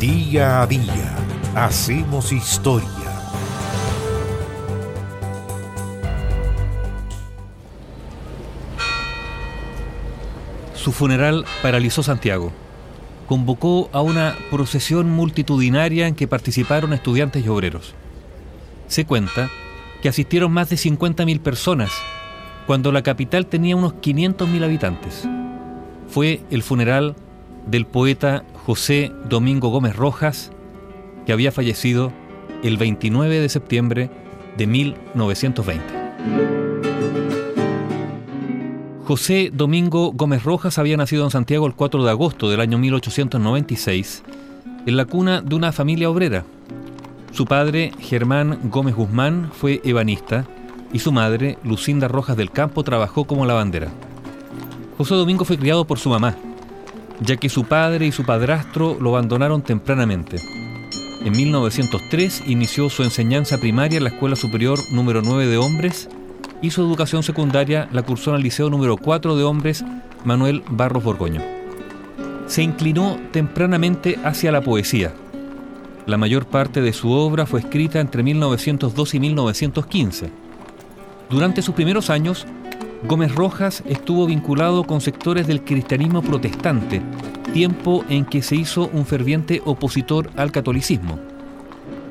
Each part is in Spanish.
Día a día hacemos historia. Su funeral paralizó Santiago. Convocó a una procesión multitudinaria en que participaron estudiantes y obreros. Se cuenta que asistieron más de 50.000 personas, cuando la capital tenía unos 500.000 habitantes. Fue el funeral del poeta José Domingo Gómez Rojas, que había fallecido el 29 de septiembre de 1920. José Domingo Gómez Rojas había nacido en Santiago el 4 de agosto del año 1896, en la cuna de una familia obrera. Su padre, Germán Gómez Guzmán, fue ebanista y su madre, Lucinda Rojas del Campo, trabajó como lavandera. José Domingo fue criado por su mamá, ya que su padre y su padrastro lo abandonaron tempranamente. En 1903 inició su enseñanza primaria en la Escuela Superior número 9 de Hombres y su educación secundaria la cursó en el Liceo número 4 de Hombres Manuel Barros Borgoño. Se inclinó tempranamente hacia la poesía. La mayor parte de su obra fue escrita entre 1902 y 1915. Durante sus primeros años, Gómez Rojas estuvo vinculado con sectores del cristianismo protestante, tiempo en que se hizo un ferviente opositor al catolicismo.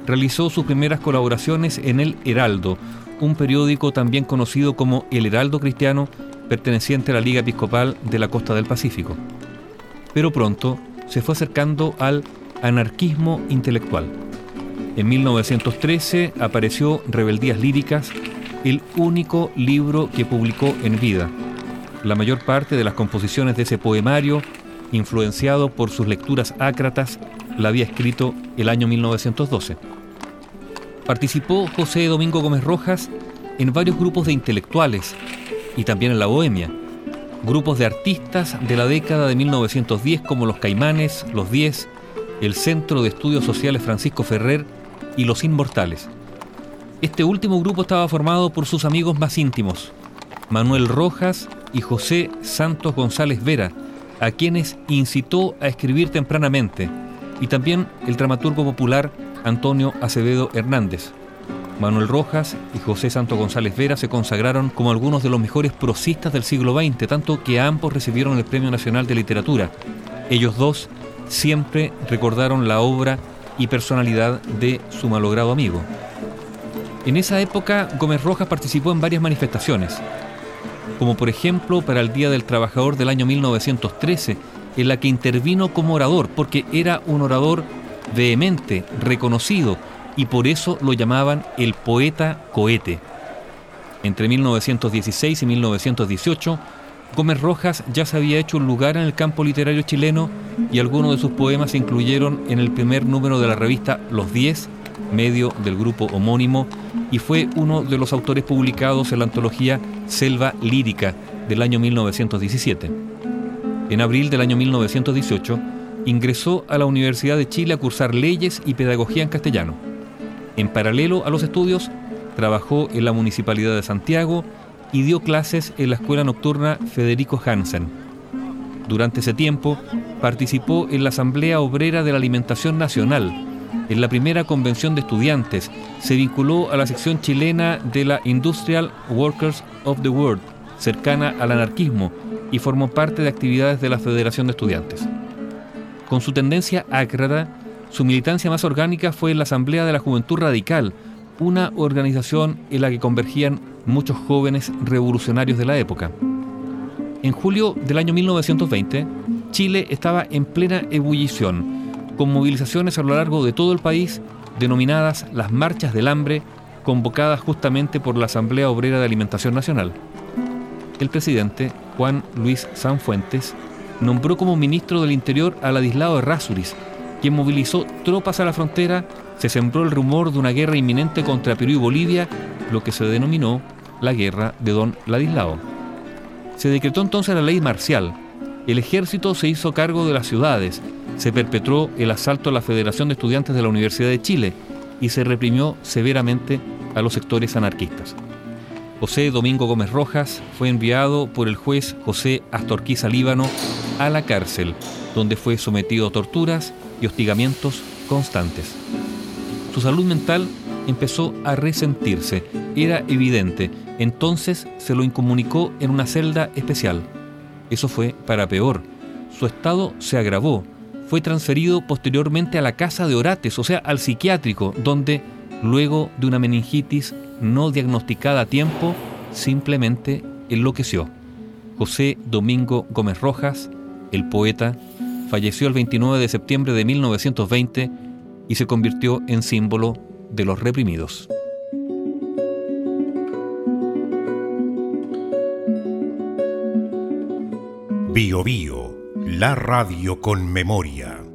Realizó sus primeras colaboraciones en El Heraldo, un periódico también conocido como El Heraldo Cristiano, perteneciente a la Liga Episcopal de la Costa del Pacífico. Pero pronto se fue acercando al anarquismo intelectual. En 1913 apareció Rebeldías Líricas, el único libro que publicó en vida. La mayor parte de las composiciones de ese poemario, influenciado por sus lecturas ácratas, la había escrito el año 1912. Participó José Domingo Gómez Rojas en varios grupos de intelectuales y también en la Bohemia, grupos de artistas de la década de 1910 como los Caimanes, los Diez, el Centro de Estudios Sociales Francisco Ferrer y los Inmortales. Este último grupo estaba formado por sus amigos más íntimos, Manuel Rojas y José Santos González Vera, a quienes incitó a escribir tempranamente, y también el dramaturgo popular Antonio Acevedo Hernández. Manuel Rojas y José Santos González Vera se consagraron como algunos de los mejores prosistas del siglo XX, tanto que ambos recibieron el Premio Nacional de Literatura. Ellos dos siempre recordaron la obra y personalidad de su malogrado amigo. En esa época, Gómez Rojas participó en varias manifestaciones, como por ejemplo para el Día del Trabajador del año 1913, en la que intervino como orador, porque era un orador vehemente, reconocido, y por eso lo llamaban el poeta cohete. Entre 1916 y 1918, Gómez Rojas ya se había hecho un lugar en el campo literario chileno y algunos de sus poemas se incluyeron en el primer número de la revista Los Diez, medio del grupo homónimo, y fue uno de los autores publicados en la antología Selva Lírica del año 1917. En abril del año 1918 ingresó a la Universidad de Chile a cursar leyes y pedagogía en castellano. En paralelo a los estudios, trabajó en la Municipalidad de Santiago y dio clases en la Escuela Nocturna Federico Hansen. Durante ese tiempo, participó en la Asamblea Obrera de la Alimentación Nacional, en la primera convención de estudiantes, se vinculó a la sección chilena de la Industrial Workers of the World, cercana al anarquismo, y formó parte de actividades de la Federación de Estudiantes. Con su tendencia ácrata, su militancia más orgánica fue en la Asamblea de la Juventud Radical, una organización en la que convergían muchos jóvenes revolucionarios de la época. En julio del año 1920, Chile estaba en plena ebullición, con movilizaciones a lo largo de todo el país denominadas las Marchas del Hambre, convocadas justamente por la Asamblea Obrera de Alimentación Nacional. El presidente, Juan Luis Sanfuentes, nombró como ministro del Interior a Ladislao Rasuris, quien movilizó tropas a la frontera, se sembró el rumor de una guerra inminente contra Perú y Bolivia, lo que se denominó la Guerra de Don Ladislao. Se decretó entonces la ley marcial. El ejército se hizo cargo de las ciudades, se perpetró el asalto a la Federación de Estudiantes de la Universidad de Chile y se reprimió severamente a los sectores anarquistas. José Domingo Gómez Rojas fue enviado por el juez José Astorquiza Líbano a la cárcel, donde fue sometido a torturas y hostigamientos constantes. Su salud mental empezó a resentirse, era evidente, entonces se lo incomunicó en una celda especial. Eso fue para peor. Su estado se agravó. Fue transferido posteriormente a la casa de Orates, o sea, al psiquiátrico, donde, luego de una meningitis no diagnosticada a tiempo, simplemente enloqueció. José Domingo Gómez Rojas, el poeta, falleció el 29 de septiembre de 1920 y se convirtió en símbolo de los reprimidos. Bio, Bio la radio con memoria.